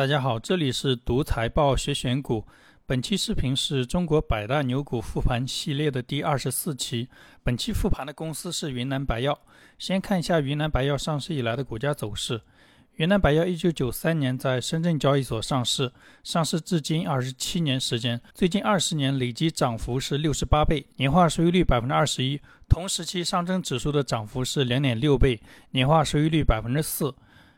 大家好，这里是读财报学选股。本期视频是中国百大牛股复盘系列的第二十四期。本期复盘的公司是云南白药。先看一下云南白药上市以来的股价走势。云南白药一九九三年在深圳交易所上市，上市至今二十七年时间，最近二十年累计涨幅是六十八倍，年化收益率百分之二十一。同时期上证指数的涨幅是两点六倍，年化收益率百分之四。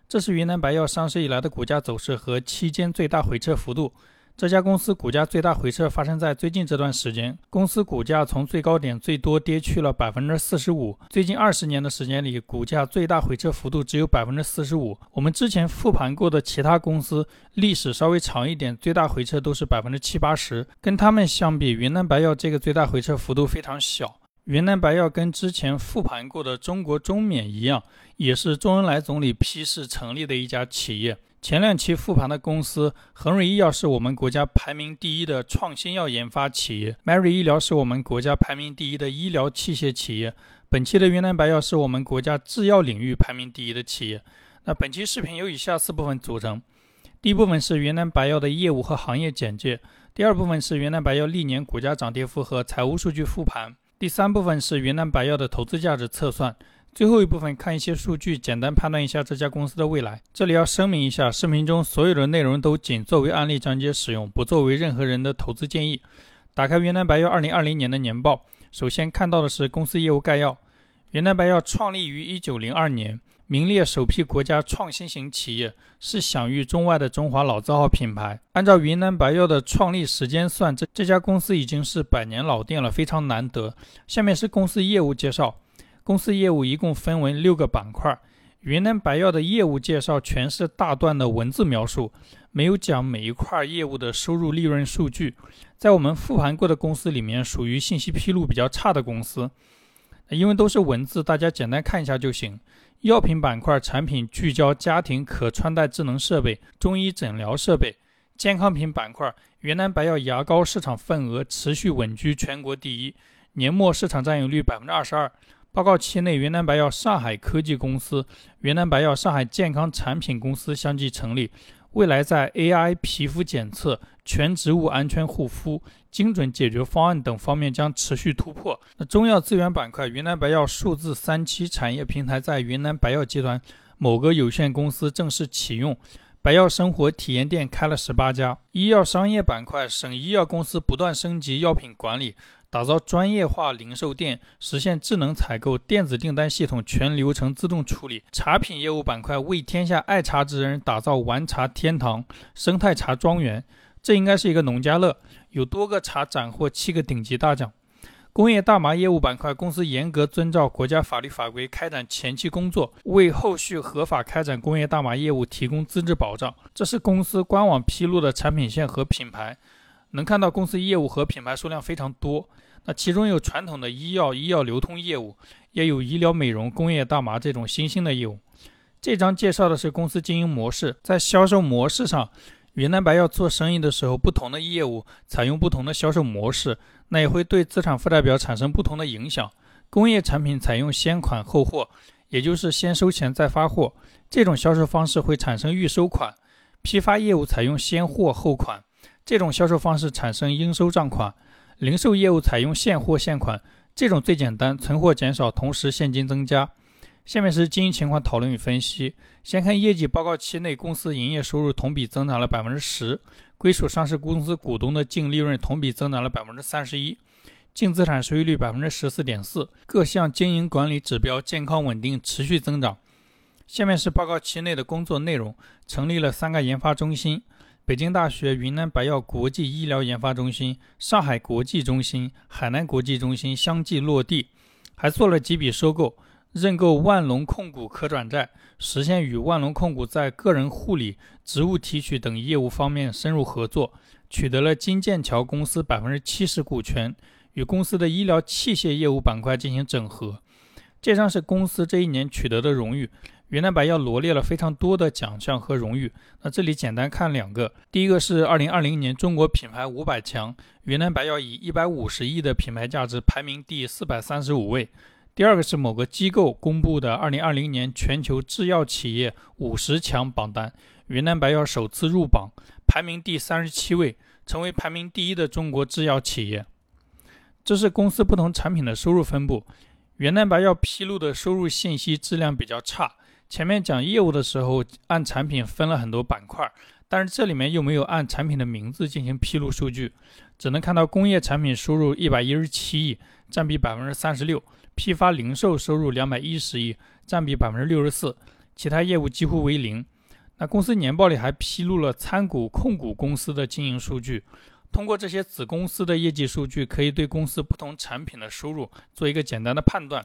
这是云南白药上市以来的股价走势和期间最大回撤幅度。这家公司股价最大回撤发生在最近这段时间，公司股价从最高点最多跌去了百分之四十五。最近二十年的时间里，股价最大回撤幅度只有百分之四十五。我们之前复盘过的其他公司，历史稍微长一点，最大回撤都是百分之七八十。跟他们相比，云南白药这个最大回撤幅度非常小。云南白药跟之前复盘过的中国中免一样，也是周恩来总理批示成立的一家企业。前两期复盘的公司，恒瑞医药是我们国家排名第一的创新药研发企业，Mary 医疗是我们国家排名第一的医疗器械企业。本期的云南白药是我们国家制药领域排名第一的企业。那本期视频由以下四部分组成：第一部分是云南白药的业务和行业简介；第二部分是云南白药历年股价涨跌幅和财务数据复盘。第三部分是云南白药的投资价值测算，最后一部分看一些数据，简单判断一下这家公司的未来。这里要声明一下，视频中所有的内容都仅作为案例讲解使用，不作为任何人的投资建议。打开云南白药二零二零年的年报，首先看到的是公司业务概要。云南白药创立于一九零二年。名列首批国家创新型企业，是享誉中外的中华老字号品牌。按照云南白药的创立时间算，这这家公司已经是百年老店了，非常难得。下面是公司业务介绍。公司业务一共分为六个板块。云南白药的业务介绍全是大段的文字描述，没有讲每一块业务的收入、利润数据。在我们复盘过的公司里面，属于信息披露比较差的公司。因为都是文字，大家简单看一下就行。药品板块产品聚焦家庭可穿戴智能设备、中医诊疗设备；健康品板块，云南白药牙膏市场份额持续稳居全国第一，年末市场占有率百分之二十二。报告期内，云南白药上海科技公司、云南白药上海健康产品公司相继成立。未来在 AI 皮肤检测、全植物安全护肤、精准解决方案等方面将持续突破。那中药资源板块，云南白药数字三期产业平台在云南白药集团某个有限公司正式启用，白药生活体验店开了十八家。医药商业板块，省医药公司不断升级药品管理。打造专业化零售店，实现智能采购、电子订单系统全流程自动处理。茶品业务板块为天下爱茶之人打造玩茶天堂、生态茶庄园，这应该是一个农家乐，有多个茶斩获七个顶级大奖。工业大麻业务板块，公司严格遵照国家法律法规开展前期工作，为后续合法开展工业大麻业务提供资质保障。这是公司官网披露的产品线和品牌。能看到公司业务和品牌数量非常多，那其中有传统的医药、医药流通业务，也有医疗美容、工业大麻这种新兴的业务。这章介绍的是公司经营模式，在销售模式上，云南白药做生意的时候，不同的业务采用不同的销售模式，那也会对资产负债表产生不同的影响。工业产品采用先款后货，也就是先收钱再发货，这种销售方式会产生预收款；批发业务采用先货后款。这种销售方式产生应收账款，零售业务采用现货现款，这种最简单，存货减少，同时现金增加。下面是经营情况讨论与分析。先看业绩报告期内，公司营业收入同比增长了百分之十，归属上市公司股东的净利润同比增长了百分之三十一，净资产收益率百分之十四点四，各项经营管理指标健康稳定，持续增长。下面是报告期内的工作内容，成立了三个研发中心。北京大学云南白药国际医疗研发中心、上海国际中心、海南国际中心相继落地，还做了几笔收购，认购万隆控股可转债，实现与万隆控股在个人护理、职务提取等业务方面深入合作，取得了金剑桥公司百分之七十股权，与公司的医疗器械业务板块进行整合。这张是公司这一年取得的荣誉。云南白药罗列了非常多的奖项和荣誉，那这里简单看两个。第一个是二零二零年中国品牌五百强，云南白药以一百五十亿的品牌价值排名第四百三十五位。第二个是某个机构公布的二零二零年全球制药企业五十强榜单，云南白药首次入榜，排名第三十七位，成为排名第一的中国制药企业。这是公司不同产品的收入分布。云南白药披露的收入信息质量比较差。前面讲业务的时候，按产品分了很多板块，但是这里面又没有按产品的名字进行披露数据，只能看到工业产品收入一百一十七亿，占比百分之三十六；批发零售收入两百一十亿，占比百分之六十四，其他业务几乎为零。那公司年报里还披露了参股控股公司的经营数据，通过这些子公司的业绩数据，可以对公司不同产品的收入做一个简单的判断。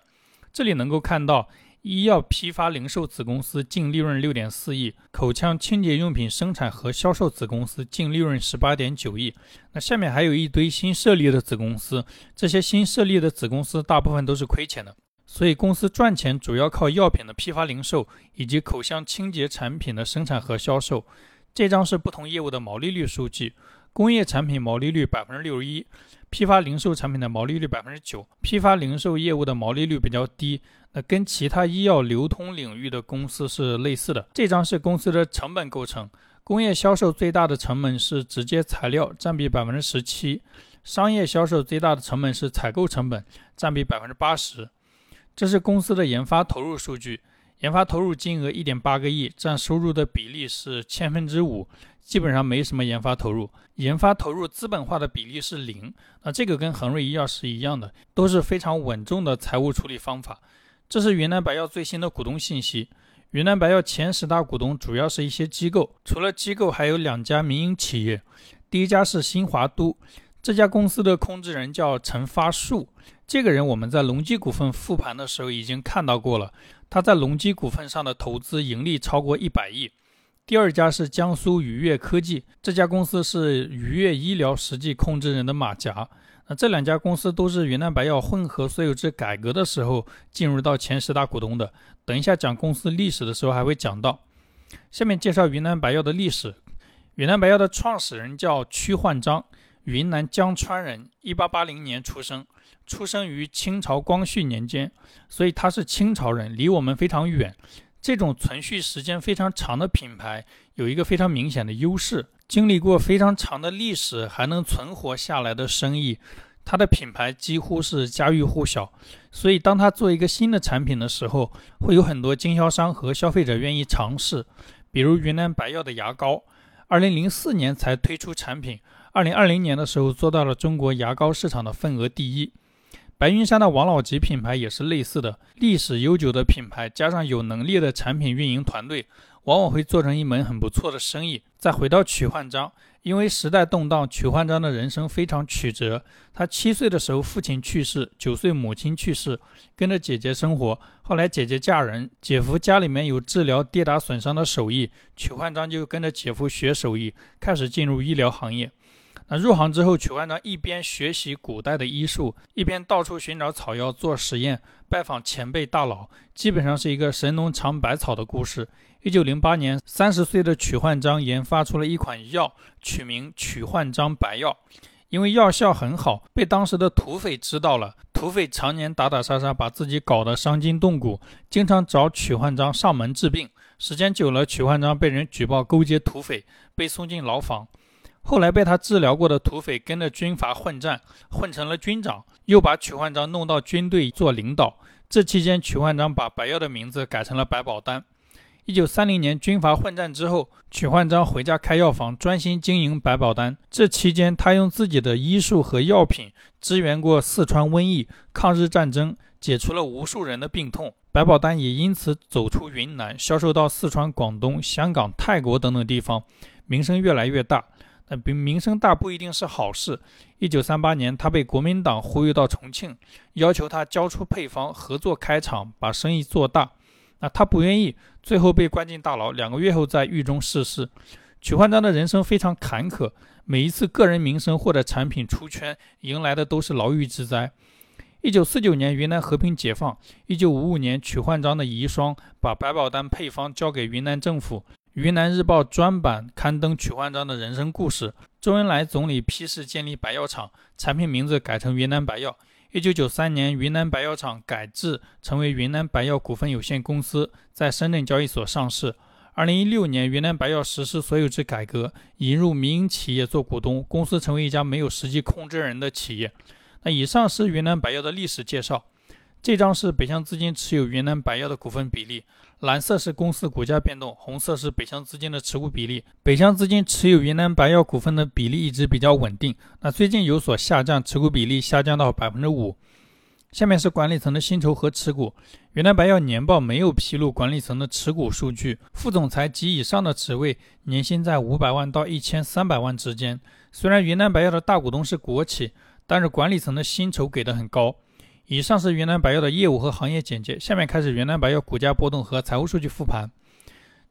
这里能够看到。医药批发零售子公司净利润六点四亿，口腔清洁用品生产和销售子公司净利润十八点九亿。那下面还有一堆新设立的子公司，这些新设立的子公司大部分都是亏钱的，所以公司赚钱主要靠药品的批发零售以及口腔清洁产品的生产和销售。这张是不同业务的毛利率数据，工业产品毛利率百分之六十一。批发零售产品的毛利率百分之九，批发零售业务的毛利率比较低，那跟其他医药流通领域的公司是类似的。这张是公司的成本构成，工业销售最大的成本是直接材料，占比百分之十七；商业销售最大的成本是采购成本，占比百分之八十。这是公司的研发投入数据。研发投入金额一点八个亿，占收入的比例是千分之五，基本上没什么研发投入。研发投入资本化的比例是零，那这个跟恒瑞医药是一样的，都是非常稳重的财务处理方法。这是云南白药最新的股东信息。云南白药前十大股东主要是一些机构，除了机构，还有两家民营企业。第一家是新华都，这家公司的控制人叫陈发树，这个人我们在隆基股份复盘的时候已经看到过了。他在隆基股份上的投资盈利超过一百亿。第二家是江苏愉悦科技，这家公司是愉悦医疗实际控制人的马甲。那这两家公司都是云南白药混合所有制改革的时候进入到前十大股东的。等一下讲公司历史的时候还会讲到。下面介绍云南白药的历史。云南白药的创始人叫屈焕章，云南江川人，一八八零年出生。出生于清朝光绪年间，所以他是清朝人，离我们非常远。这种存续时间非常长的品牌有一个非常明显的优势：经历过非常长的历史还能存活下来的生意，它的品牌几乎是家喻户晓。所以，当他做一个新的产品的时候，会有很多经销商和消费者愿意尝试。比如云南白药的牙膏，二零零四年才推出产品，二零二零年的时候做到了中国牙膏市场的份额第一。白云山的王老吉品牌也是类似的，历史悠久的品牌，加上有能力的产品运营团队，往往会做成一门很不错的生意。再回到曲焕章，因为时代动荡，曲焕章的人生非常曲折。他七岁的时候父亲去世，九岁母亲去世，跟着姐姐生活。后来姐姐嫁人，姐夫家里面有治疗跌打损伤的手艺，曲焕章就跟着姐夫学手艺，开始进入医疗行业。那入行之后，曲焕章一边学习古代的医术，一边到处寻找草药做实验，拜访前辈大佬，基本上是一个神农尝百草的故事。一九零八年，三十岁的曲焕章研发出了一款药，取名曲焕章白药。因为药效很好，被当时的土匪知道了。土匪常年打打杀杀，把自己搞得伤筋动骨，经常找曲焕章上门治病。时间久了，曲焕章被人举报勾结土匪，被送进牢房。后来被他治疗过的土匪跟着军阀混战，混成了军长，又把曲焕章弄到军队做领导。这期间，曲焕章把白药的名字改成了百宝丹。一九三零年，军阀混战之后，曲焕章回家开药房，专心经营百宝丹。这期间，他用自己的医术和药品支援过四川瘟疫、抗日战争，解除了无数人的病痛。百宝丹也因此走出云南，销售到四川、广东、香港、泰国等等地方，名声越来越大。但名名声大不一定是好事。一九三八年，他被国民党忽悠到重庆，要求他交出配方，合作开厂，把生意做大。那他不愿意，最后被关进大牢。两个月后，在狱中逝世。曲焕章的人生非常坎坷，每一次个人名声或者产品出圈，迎来的都是牢狱之灾。一九四九年，云南和平解放。一九五五年，曲焕章的遗孀把百宝丹配方交给云南政府。云南日报专版刊登曲焕章的人生故事。周恩来总理批示建立白药厂，产品名字改成云南白药。一九九三年，云南白药厂改制成为云南白药股份有限公司，在深圳交易所上市。二零一六年，云南白药实施所有制改革，引入民营企业做股东，公司成为一家没有实际控制人的企业。那以上是云南白药的历史介绍。这张是北向资金持有云南白药的股份比例，蓝色是公司股价变动，红色是北向资金的持股比例。北向资金持有云南白药股份的比例一直比较稳定，那最近有所下降，持股比例下降到百分之五。下面是管理层的薪酬和持股。云南白药年报没有披露管理层的持股数据，副总裁及以上的职位年薪在五百万到一千三百万之间。虽然云南白药的大股东是国企，但是管理层的薪酬给的很高。以上是云南白药的业务和行业简介。下面开始云南白药股价波动和财务数据复盘。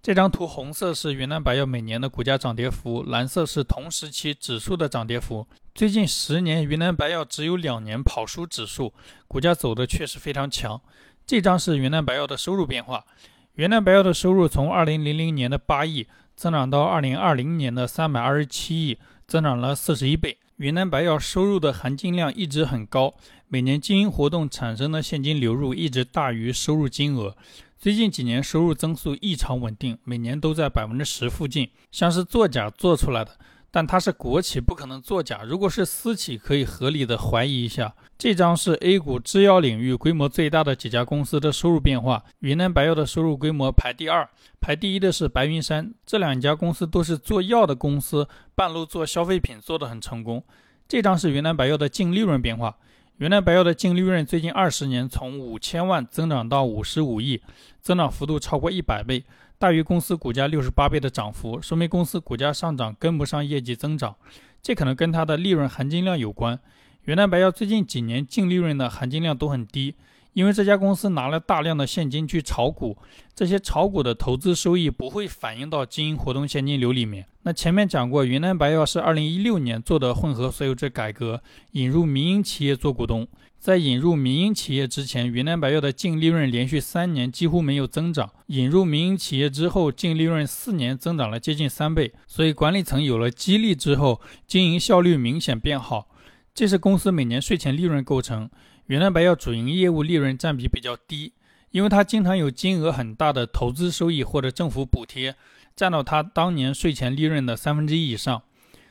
这张图红色是云南白药每年的股价涨跌幅，蓝色是同时期指数的涨跌幅。最近十年，云南白药只有两年跑输指数，股价走的确实非常强。这张是云南白药的收入变化。云南白药的收入从2000年的8亿增长到2020年的327亿，增长了41倍。云南白药收入的含金量一直很高，每年经营活动产生的现金流入一直大于收入金额。最近几年收入增速异常稳定，每年都在百分之十附近，像是作假做出来的。但它是国企，不可能作假。如果是私企，可以合理的怀疑一下。这张是 A 股制药领域规模最大的几家公司的收入变化。云南白药的收入规模排第二，排第一的是白云山。这两家公司都是做药的公司，半路做消费品做得很成功。这张是云南白药的净利润变化。云南白药的净利润最近二十年从五千万增长到五十五亿，增长幅度超过一百倍，大于公司股价六十八倍的涨幅，说明公司股价上涨跟不上业绩增长，这可能跟它的利润含金量有关。云南白药最近几年净利润的含金量都很低。因为这家公司拿了大量的现金去炒股，这些炒股的投资收益不会反映到经营活动现金流里面。那前面讲过，云南白药是二零一六年做的混合所有制改革，引入民营企业做股东。在引入民营企业之前，云南白药的净利润连续三年几乎没有增长。引入民营企业之后，净利润四年增长了接近三倍。所以管理层有了激励之后，经营效率明显变好。这是公司每年税前利润构成。云南白药主营业务利润占比比较低，因为它经常有金额很大的投资收益或者政府补贴，占到它当年税前利润的三分之一以上。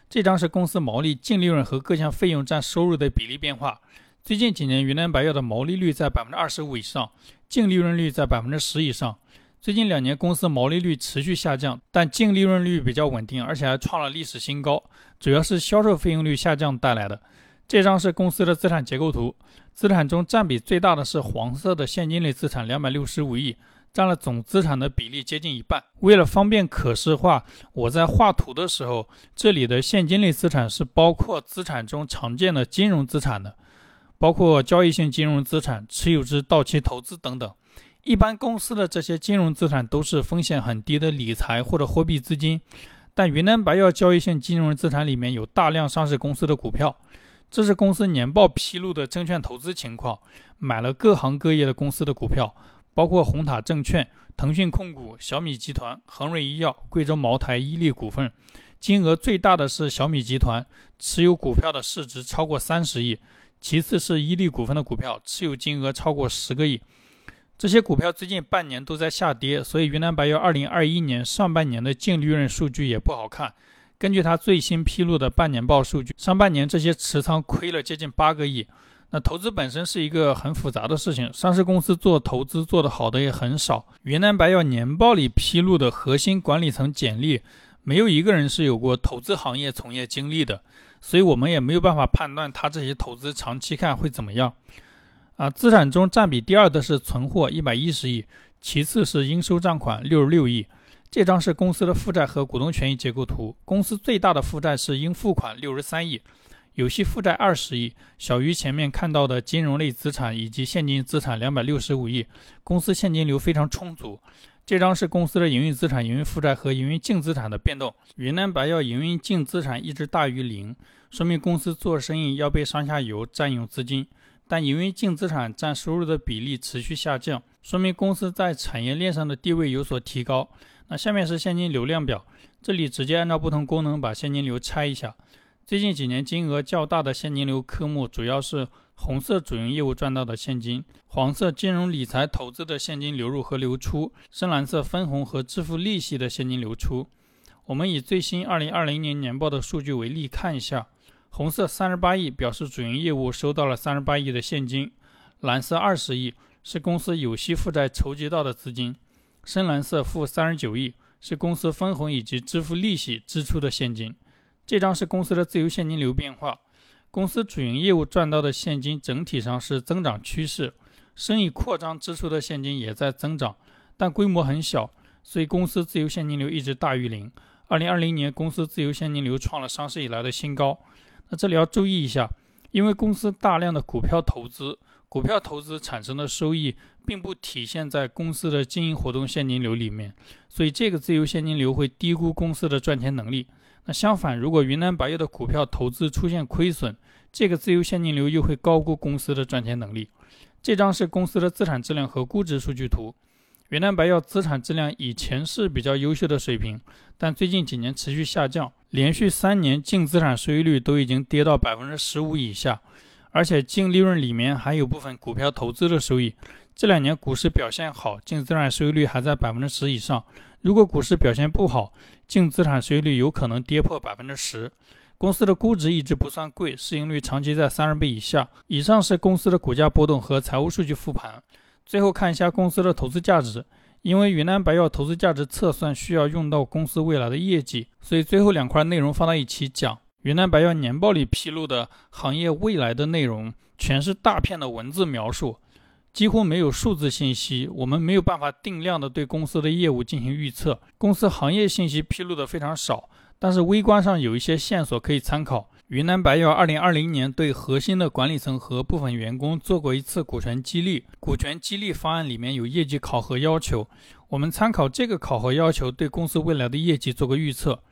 这张是公司毛利、净利润和各项费用占收入的比例变化。最近几年，云南白药的毛利率在百分之二十五以上，净利润率在百分之十以上。最近两年，公司毛利率持续下降，但净利润率比较稳定，而且还创了历史新高，主要是销售费用率下降带来的。这张是公司的资产结构图，资产中占比最大的是黄色的现金类资产，两百六十五亿，占了总资产的比例接近一半。为了方便可视化，我在画图的时候，这里的现金类资产是包括资产中常见的金融资产的，包括交易性金融资产、持有至到期投资等等。一般公司的这些金融资产都是风险很低的理财或者货币资金，但云南白药交易性金融资产里面有大量上市公司的股票。这是公司年报披露的证券投资情况，买了各行各业的公司的股票，包括红塔证券、腾讯控股、小米集团、恒瑞医药、贵州茅台、伊利股份。金额最大的是小米集团，持有股票的市值超过三十亿；其次是伊利股份的股票，持有金额超过十个亿。这些股票最近半年都在下跌，所以云南白药二零二一年上半年的净利润数据也不好看。根据他最新披露的半年报数据，上半年这些持仓亏了接近八个亿。那投资本身是一个很复杂的事情，上市公司做投资做得好的也很少。云南白药年报里披露的核心管理层简历，没有一个人是有过投资行业从业经历的，所以我们也没有办法判断他这些投资长期看会怎么样。啊，资产中占比第二的是存货一百一十亿，其次是应收账款六十六亿。这张是公司的负债和股东权益结构图。公司最大的负债是应付款六十三亿，有息负债二十亿，小于前面看到的金融类资产以及现金资产两百六十五亿。公司现金流非常充足。这张是公司的营运资产、营运负债和营运净资产的变动。云南白药营运净资产一直大于零，说明公司做生意要被上下游占用资金。但营运净资产占收入的比例持续下降，说明公司在产业链上的地位有所提高。那下面是现金流量表，这里直接按照不同功能把现金流拆一下。最近几年金额较大的现金流科目主要是红色主营业务赚到的现金，黄色金融理财投资的现金流入和流出，深蓝色分红和支付利息的现金流出。我们以最新二零二零年年报的数据为例看一下，红色三十八亿表示主营业务收到了三十八亿的现金，蓝色二十亿是公司有息负债筹集到的资金，深蓝色负三十九亿是公司分红以及支付利息支出的现金。这张是公司的自由现金流变化。公司主营业务赚到的现金整体上是增长趋势，生意扩张支出的现金也在增长，但规模很小，所以公司自由现金流一直大于零。二零二零年，公司自由现金流创了上市以来的新高。那这里要注意一下，因为公司大量的股票投资，股票投资产生的收益并不体现在公司的经营活动现金流里面，所以这个自由现金流会低估公司的赚钱能力。那相反，如果云南白药的股票投资出现亏损，这个自由现金流又会高估公司的赚钱能力。这张是公司的资产质量和估值数据图。云南白药资产质量以前是比较优秀的水平，但最近几年持续下降，连续三年净资产收益率都已经跌到百分之十五以下，而且净利润里面还有部分股票投资的收益。这两年股市表现好，净资产收益率还在百分之十以上。如果股市表现不好，净资产收益率有可能跌破百分之十。公司的估值一直不算贵，市盈率长期在三十倍以下。以上是公司的股价波动和财务数据复盘。最后看一下公司的投资价值，因为云南白药投资价值测算需要用到公司未来的业绩，所以最后两块内容放到一起讲。云南白药年报里披露的行业未来的内容，全是大片的文字描述。几乎没有数字信息，我们没有办法定量的对公司的业务进行预测。公司行业信息披露的非常少，但是微观上有一些线索可以参考。云南白药2020年对核心的管理层和部分员工做过一次股权激励，股权激励方案里面有业绩考核要求，我们参考这个考核要求，对公司未来的业绩做个预测。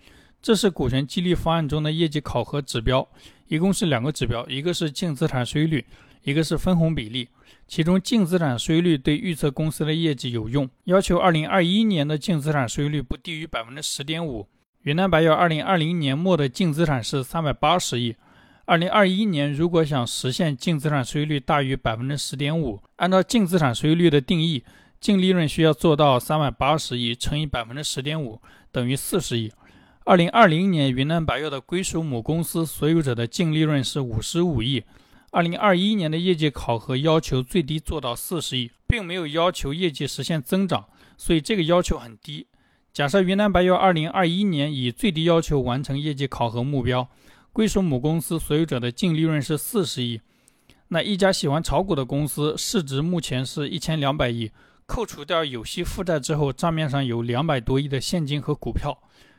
这是股权激励方案中的业绩考核指标，一共是两个指标，一个是净资产收益率。一个是分红比例，其中净资产收益率对预测公司的业绩有用，要求二零二一年的净资产收益率不低于百分之十点五。云南白药二零二零年末的净资产是三百八十亿，二零二一年如果想实现净资产收益率大于百分之十点五，按照净资产收益率的定义，净利润需要做到三百八十亿乘以百分之十点五等于四十亿。二零二零年云南白药的归属母公司所有者的净利润是五十五亿。二零二一年的业绩考核要求最低做到四十亿，并没有要求业绩实现增长，所以这个要求很低。假设云南白药二零二一年以最低要求完成业绩考核目标，归属母公司所有者的净利润是四十亿，那一家喜欢炒股的公司市值目前是一千两百亿，扣除掉有息负债之后，账面上有两百多亿的现金和股票，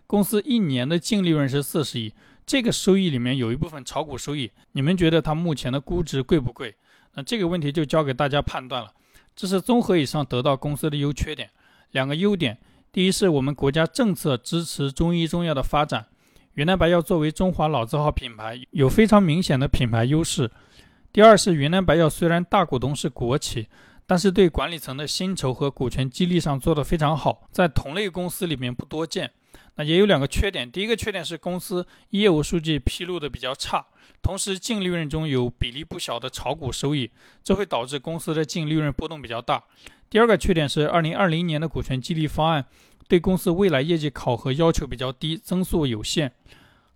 公司一年的净利润是四十亿。这个收益里面有一部分炒股收益，你们觉得它目前的估值贵不贵？那这个问题就交给大家判断了。这是综合以上得到公司的优缺点。两个优点，第一是我们国家政策支持中医中药的发展，云南白药作为中华老字号品牌，有非常明显的品牌优势。第二是云南白药虽然大股东是国企，但是对管理层的薪酬和股权激励上做得非常好，在同类公司里面不多见。那也有两个缺点，第一个缺点是公司业务数据披露的比较差，同时净利润中有比例不小的炒股收益，这会导致公司的净利润波动比较大。第二个缺点是，二零二零年的股权激励方案对公司未来业绩考核要求比较低，增速有限。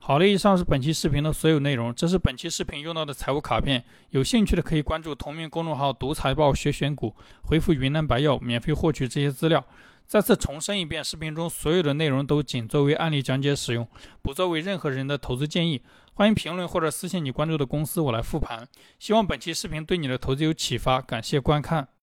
好了，以上是本期视频的所有内容，这是本期视频用到的财务卡片，有兴趣的可以关注同名公众号“读财报学选股”，回复“云南白药”免费获取这些资料。再次重申一遍，视频中所有的内容都仅作为案例讲解使用，不作为任何人的投资建议。欢迎评论或者私信你关注的公司，我来复盘。希望本期视频对你的投资有启发，感谢观看。